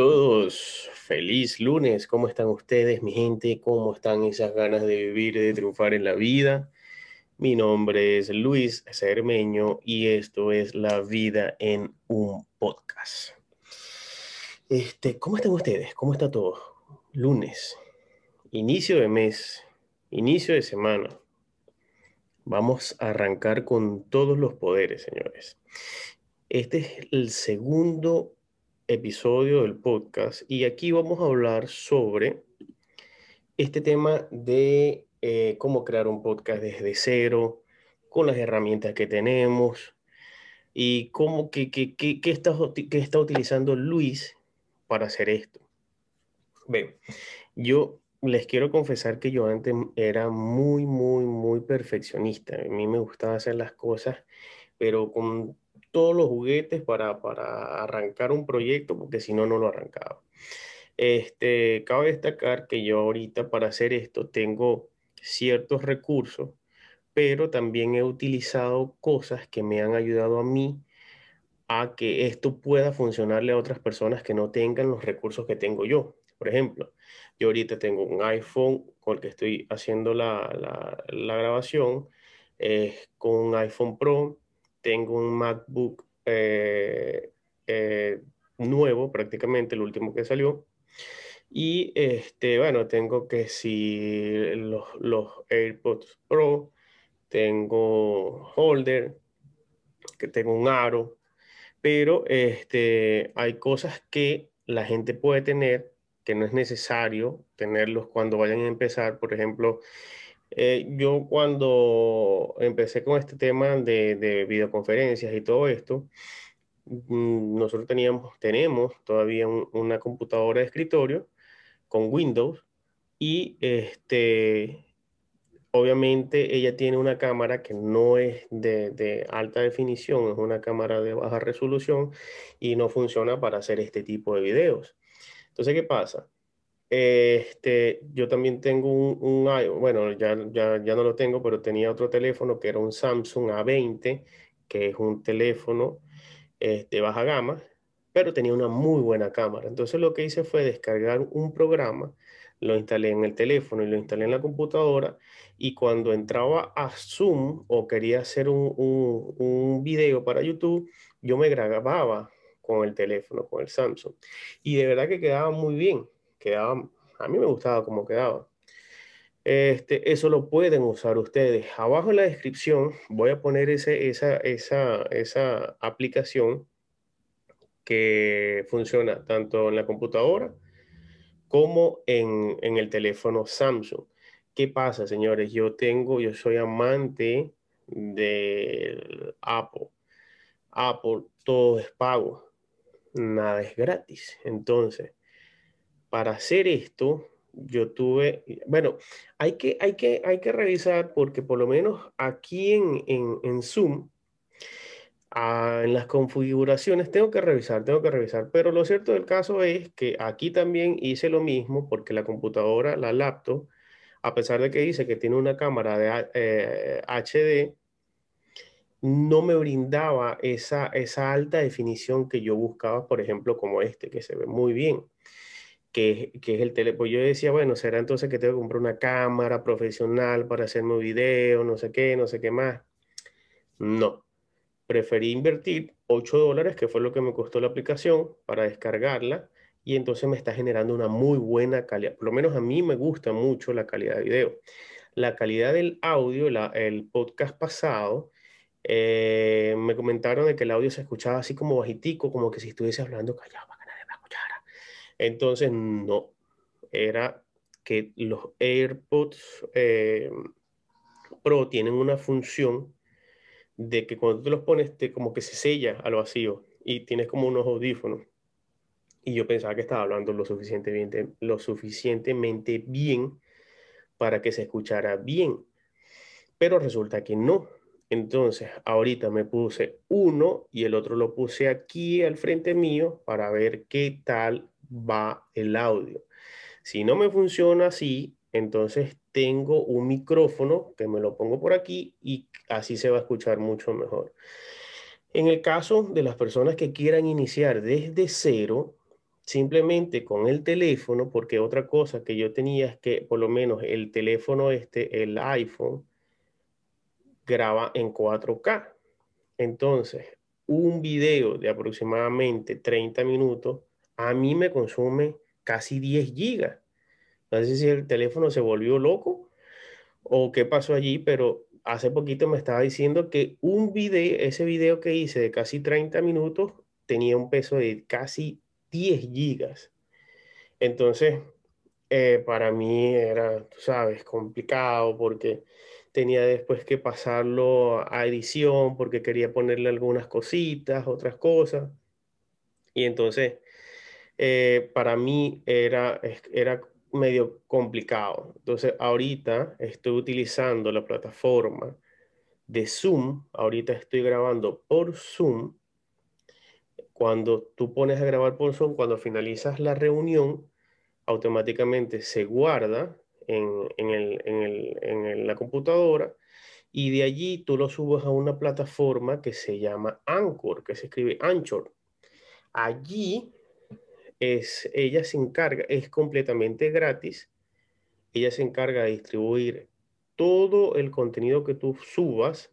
todos, feliz lunes. ¿Cómo están ustedes, mi gente? ¿Cómo están esas ganas de vivir, de triunfar en la vida? Mi nombre es Luis Cermeño y esto es La Vida en un Podcast. Este, ¿Cómo están ustedes? ¿Cómo está todo? Lunes, inicio de mes, inicio de semana. Vamos a arrancar con todos los poderes, señores. Este es el segundo episodio del podcast y aquí vamos a hablar sobre este tema de eh, cómo crear un podcast desde cero, con las herramientas que tenemos y cómo que, que, que, está, que está utilizando Luis para hacer esto. Ven, yo les quiero confesar que yo antes era muy, muy, muy perfeccionista. A mí me gustaba hacer las cosas, pero con todos los juguetes para, para arrancar un proyecto, porque si no, no lo arrancaba. Este, cabe destacar que yo ahorita para hacer esto tengo ciertos recursos, pero también he utilizado cosas que me han ayudado a mí a que esto pueda funcionarle a otras personas que no tengan los recursos que tengo yo. Por ejemplo, yo ahorita tengo un iPhone con el que estoy haciendo la, la, grabación, con un iPhone Pro, tengo un MacBook eh, eh, nuevo, prácticamente el último que salió. Y este, bueno, tengo que si los, los AirPods Pro, tengo holder, que tengo un aro, pero este, hay cosas que la gente puede tener que no es necesario tenerlos cuando vayan a empezar. Por ejemplo, eh, yo cuando empecé con este tema de, de videoconferencias y todo esto, mm, nosotros teníamos, tenemos todavía una computadora de escritorio con Windows y este, obviamente ella tiene una cámara que no es de, de, alta definición, es una cámara de baja resolución y no funciona para hacer este tipo de videos. Entonces, ¿qué pasa? Este, yo también tengo un, bueno, ya, ya, ya no lo tengo, pero tenía otro teléfono que era un Samsung A20, que es un teléfono de este, baja gama, pero tenía una muy buena cámara. Entonces lo que hice fue descargar un programa, lo instalé en el teléfono y lo instalé en la computadora, y cuando entraba a Zoom o quería hacer un, un, un video para YouTube, yo me grababa con el teléfono, con el Samsung. Y de verdad que quedaba muy bien quedaba, a mí me gustaba cómo quedaba. Este, eso lo pueden usar ustedes. Abajo en la descripción voy a poner ese, esa, esa, esa aplicación que funciona tanto en la computadora como en, en, el teléfono Samsung. ¿Qué pasa, señores? Yo tengo, yo soy amante de Apple. Apple, todo es pago, nada es gratis. Entonces, para hacer esto, yo tuve, bueno, hay que, hay que, hay que revisar porque por lo menos aquí en, en, en Zoom, ah, en las configuraciones, tengo que revisar, tengo que revisar, pero lo cierto del caso es que aquí también hice lo mismo porque la computadora, la laptop, a pesar de que dice que tiene una cámara de HD, eh, no me brindaba esa, esa alta definición que yo buscaba, por ejemplo, como este, que se ve muy bien que, que, es el teléfono. Pues yo decía, bueno, será entonces que tengo que comprar una cámara profesional para hacerme video, no sé qué, no sé qué más. No, preferí invertir 8 dólares, que fue lo que me costó la aplicación, para descargarla y entonces me está generando una muy buena calidad. Por lo menos a mí me gusta mucho la calidad de video. La calidad del audio, la, el podcast pasado, eh, me comentaron de que el audio se escuchaba así como bajitico, como que si estuviese hablando callado entonces, no, era que los AirPods eh, Pro tienen una función de que cuando tú los pones, te, como que se sella al vacío y tienes como unos audífonos. Y yo pensaba que estaba hablando lo suficientemente, lo suficientemente bien para que se escuchara bien. Pero resulta que no. Entonces, ahorita me puse uno y el otro lo puse aquí al frente mío para ver qué tal va el audio. Si no me funciona así, entonces tengo un micrófono que me lo pongo por aquí y así se va a escuchar mucho mejor. En el caso de las personas que quieran iniciar desde cero, simplemente con el teléfono, porque otra cosa que yo tenía es que por lo menos el teléfono este, el iPhone, graba en 4K. Entonces, un video de aproximadamente 30 minutos a mí me consume casi 10 gigas. No sé si el teléfono se volvió loco o qué pasó allí, pero hace poquito me estaba diciendo que un video, ese video que hice de casi 30 minutos, tenía un peso de casi 10 gigas. Entonces, eh, para mí era, tú sabes, complicado porque tenía después que pasarlo a edición porque quería ponerle algunas cositas, otras cosas. Y entonces, eh, para mí era, era medio complicado. Entonces, ahorita estoy utilizando la plataforma de Zoom. Ahorita estoy grabando por Zoom. Cuando tú pones a grabar por Zoom, cuando finalizas la reunión, automáticamente se guarda en, en la computadora y de allí tú lo subes a una plataforma que se llama Anchor, que se escribe Anchor. Allí es, ella se encarga, es completamente gratis, ella se encarga de distribuir todo el contenido que tú subas,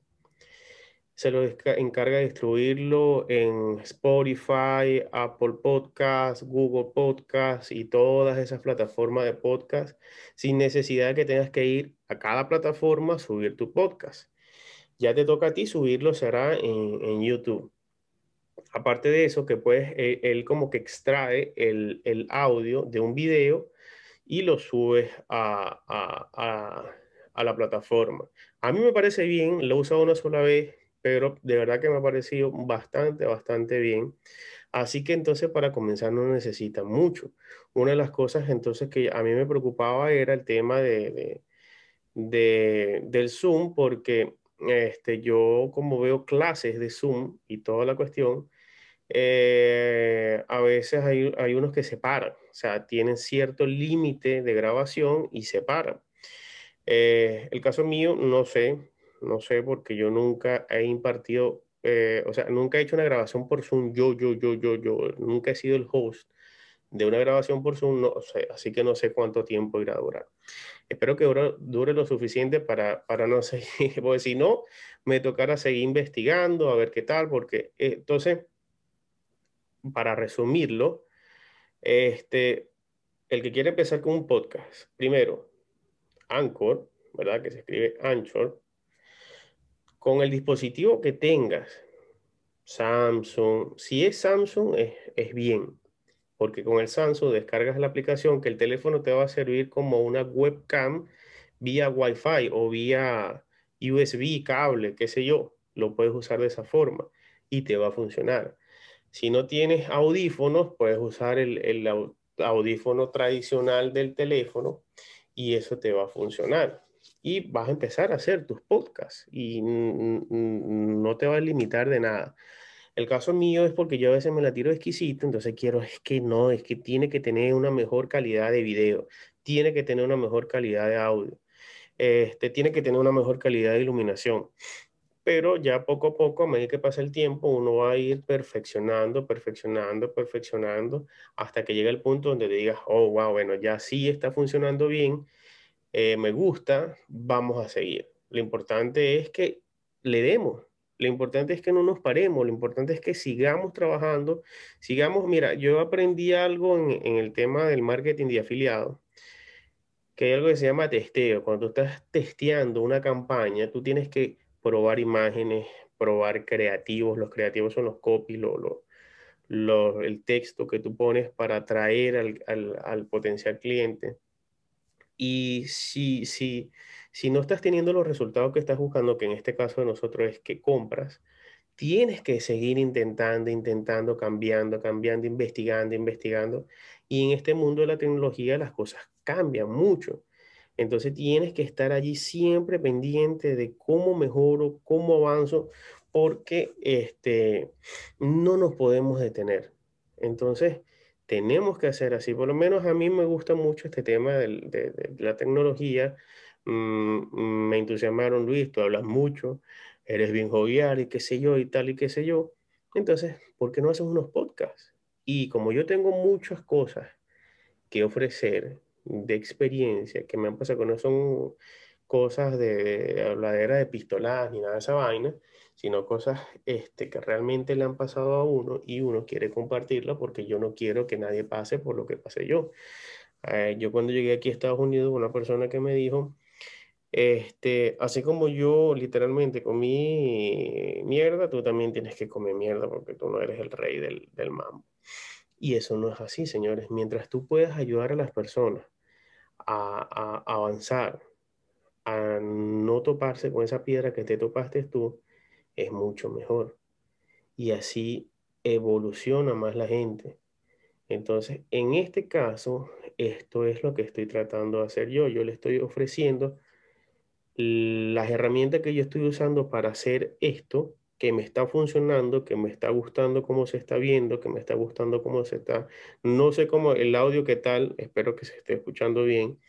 se lo encarga de distribuirlo en Spotify, Apple Podcasts, Google Podcasts y todas esas plataformas de podcast sin necesidad de que tengas que ir a cada plataforma a subir tu podcast. Ya te toca a ti subirlo, será en, en YouTube. Aparte de eso, que puedes, eh, él, como que extrae el, el, audio de un video y lo subes a, a, a, la plataforma. A mí me parece bien, lo he usado una sola vez, pero de verdad que me ha parecido bastante, bastante bien. Así que entonces para comenzar no necesita mucho. Una de las cosas entonces que a mí me preocupaba era el tema de, de del Zoom, porque este, yo como veo clases de Zoom y toda la cuestión, eh, a veces hay, hay, unos que se paran, o sea, tienen cierto límite de grabación y se paran. Eh, el caso mío, no sé, no sé porque yo nunca he impartido, eh, o sea, nunca he hecho una grabación por Zoom, yo, yo, yo, yo, yo, nunca he sido el host de una grabación por Zoom, no sé, así que no sé cuánto tiempo irá a durar. Espero que dure, dure lo suficiente para, para no seguir, porque si no, me tocará seguir investigando, a ver qué tal, porque entonces para resumirlo, este, el que quiere empezar con un podcast, primero, Anchor, ¿verdad? Que se escribe Anchor, con el dispositivo que tengas, Samsung, si es Samsung, es, es bien, porque con el Samsung descargas la aplicación que el teléfono te va a servir como una webcam vía Wi-Fi o vía USB, cable, qué sé yo, lo puedes usar de esa forma y te va a funcionar. Si no tienes audífonos, puedes usar el, audífono tradicional del teléfono y eso te va a funcionar. Y vas a empezar a hacer tus podcasts y no te va a limitar de nada. El caso mío es porque yo a veces me la tiro exquisito, entonces quiero, es que no, es que tiene que tener una mejor calidad de video, tiene que tener una mejor calidad de audio, este, tiene que tener una mejor calidad de iluminación pero ya poco a poco, a medida que pasa el tiempo, uno va a ir perfeccionando, perfeccionando, perfeccionando, hasta que llega el punto donde digas, oh, wow, bueno, ya sí está funcionando bien, eh, me gusta, vamos a seguir. Lo importante es que le demos, lo importante es que no nos paremos, lo importante es que sigamos trabajando, sigamos, mira, yo aprendí algo en, en el tema del marketing de afiliados, que hay algo que se llama testeo. Cuando tú estás testeando una campaña, tú tienes que probar imágenes, probar creativos. Los creativos son los copies, lo, el texto que tú pones para atraer al, al, al potencial cliente. Y si, si, si no estás teniendo los resultados que estás buscando, que en este caso de nosotros es que compras, tienes que seguir intentando, intentando, cambiando, cambiando, investigando, investigando. Y en este mundo de la tecnología las cosas cambian mucho. Entonces tienes que estar allí siempre pendiente de cómo mejoro, cómo avanzo, porque este, no nos podemos detener. Entonces tenemos que hacer así. Por lo menos a mí me gusta mucho este tema de, la tecnología. Mm, me entusiasmaron, Luis, tú hablas mucho, eres bien jovial y qué sé yo y tal y qué sé yo. Entonces, ¿por qué no haces unos podcasts? Y como yo tengo muchas cosas que ofrecer de experiencia que me han pasado, que no son cosas de habladera de pistolas ni nada de esa vaina, sino cosas este, que realmente le han pasado a uno y uno quiere compartirla porque yo no quiero que nadie pase por lo que pasé yo. Eh, yo cuando llegué aquí a Estados Unidos, una persona que me dijo, este, así como yo literalmente comí mierda, tú también tienes que comer mierda porque tú no eres el rey del, del mambo. Y eso no es así, señores. Mientras tú puedas ayudar a las personas a, avanzar, a no toparse con esa piedra que te topaste tú, es mucho mejor. Y así evoluciona más la gente. Entonces, en este caso, esto es lo que estoy tratando de hacer yo. Yo le estoy ofreciendo las herramientas que yo estoy usando para hacer esto, que me está funcionando, que me está gustando cómo se está viendo, que me está gustando cómo se está. No sé cómo el audio qué tal, espero que se esté escuchando bien.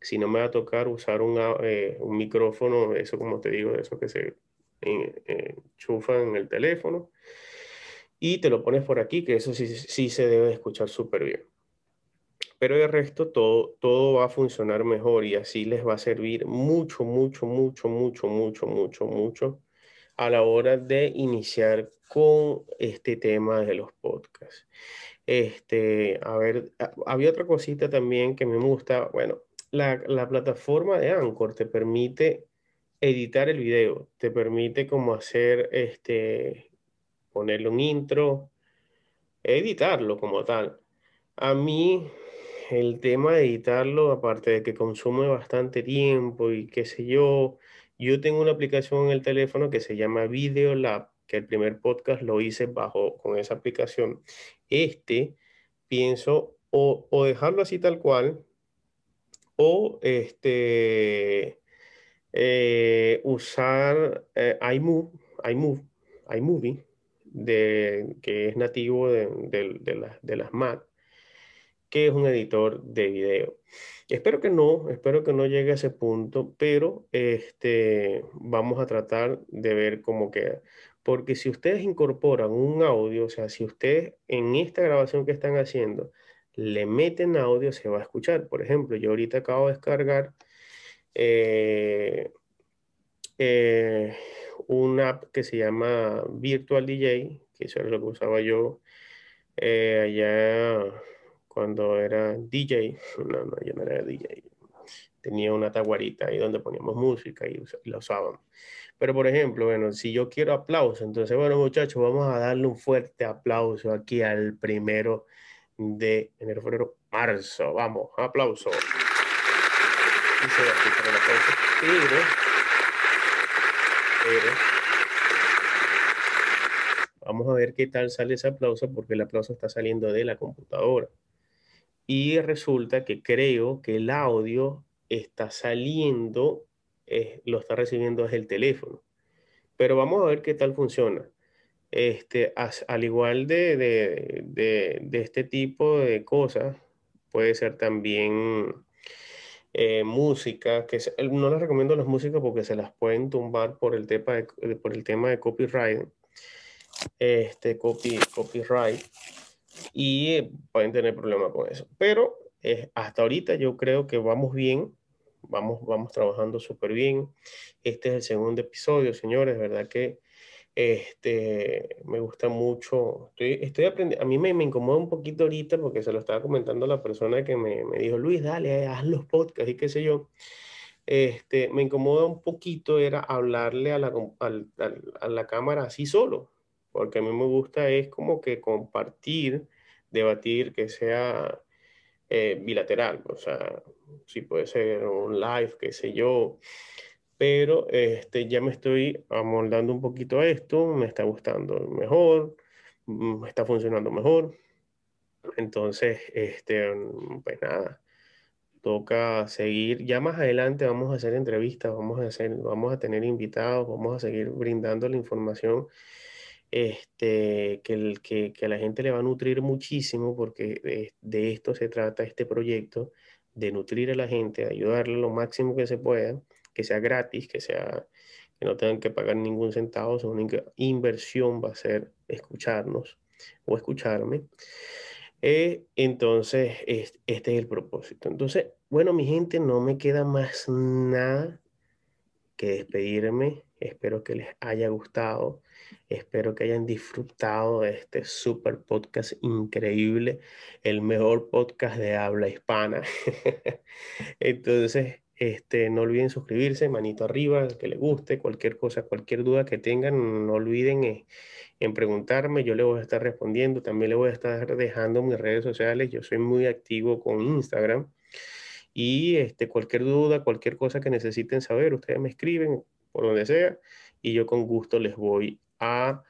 Si no me va a tocar usar un, eh, un micrófono, eso como te digo, eso que se enchufa en el teléfono y te lo pones por aquí, que eso sí, sí se debe escuchar súper bien. Pero el resto todo, todo va a funcionar mejor y así les va a servir mucho, mucho, mucho, mucho, mucho, mucho, mucho a la hora de iniciar con este tema de los podcasts. Este, a ver, había otra cosita también que me gusta. Bueno, la, la plataforma de Anchor te permite editar el video, te permite como hacer este, ponerle un intro, editarlo como tal. A mí el tema de editarlo, aparte de que consume bastante tiempo y qué sé yo, yo tengo una aplicación en el teléfono que se llama Videolab, que el primer podcast lo hice bajo con esa aplicación. Este pienso o, dejarlo así tal cual o este eh, usar eh, iMove, iMove, iMovie, que es nativo de, de, las Mac, que es un editor de video. Espero que no, espero que no llegue a ese punto, pero este, vamos a tratar de ver cómo queda. Porque si ustedes incorporan un audio, o sea, si ustedes en esta grabación que están haciendo le meten audio, se va a escuchar. Por ejemplo, yo ahorita acabo de descargar eh, eh, una app que se llama Virtual DJ, que eso era lo que usaba yo eh, allá cuando era DJ. No, no, yo no era DJ. Tenía una taguarita ahí donde poníamos música y, la usábamos. Pero, por ejemplo, bueno, si yo quiero aplauso, entonces, bueno, muchachos, vamos a darle un fuerte aplauso aquí al primero de enero, febrero, marzo. Vamos, aplauso vamos a ver qué tal sale ese aplauso porque el aplauso está saliendo de la computadora. Y resulta que creo que el audio está saliendo, lo está recibiendo desde el teléfono. Pero vamos a ver qué tal funciona. Este, al igual de, de, este tipo de cosas, puede ser también eh, música, que no les recomiendo las músicas porque se las pueden tumbar por el tema de, por el tema de copyright, este copy, copyright, y pueden tener problemas con eso. Pero eh, hasta ahorita yo creo que vamos bien, vamos, vamos trabajando súper bien. Este es el segundo episodio, señores, ¿verdad? Que este, me gusta mucho. Estoy, estoy aprendiendo. A mí me, me, incomoda un poquito ahorita porque se lo estaba comentando la persona que me, me dijo, Luis, dale, haz los podcasts y qué sé yo. Este, me incomoda un poquito era hablarle a la, a la cámara así solo, porque a mí me gusta es como que compartir, debatir, que sea eh, bilateral, o sea, si puede ser un live, qué sé yo, pero este, ya me estoy amoldando un poquito a esto, me está gustando mejor, mm, me está funcionando mejor. Entonces, este, mm, pues nada, toca seguir. Ya más adelante vamos a hacer entrevistas, vamos a, hacer, vamos a tener invitados, vamos a seguir brindando la información este, que, a la gente le va a nutrir muchísimo porque de, esto se trata este proyecto, de nutrir a la gente, de ayudarle lo máximo que se pueda que sea gratis, que sea que no tengan que pagar ningún centavo, su única inversión va a ser escucharnos. o escucharme. Eh, entonces, este es el propósito. Entonces, bueno, mi gente, no me queda más nada que despedirme. Espero que les haya gustado. Espero que hayan disfrutado de este super podcast increíble, el mejor podcast de habla hispana. Entonces, este, no olviden suscribirse, manito arriba, que les guste, cualquier cosa, cualquier duda que tengan, no olviden eh, en preguntarme, yo le voy a estar respondiendo, también le voy a estar dejando mis redes sociales, yo soy muy activo con Instagram y este, cualquier duda, cualquier cosa que necesiten saber, ustedes me escriben por donde sea y yo con gusto les voy a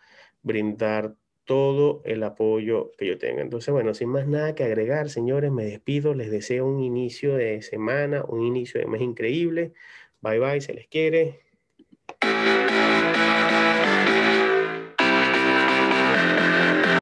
brindar todo el apoyo que yo tenga. Entonces, bueno, sin más nada que agregar, señores, me despido, les deseo un inicio de semana, un inicio de mes increíble. Bye bye, se les quiere.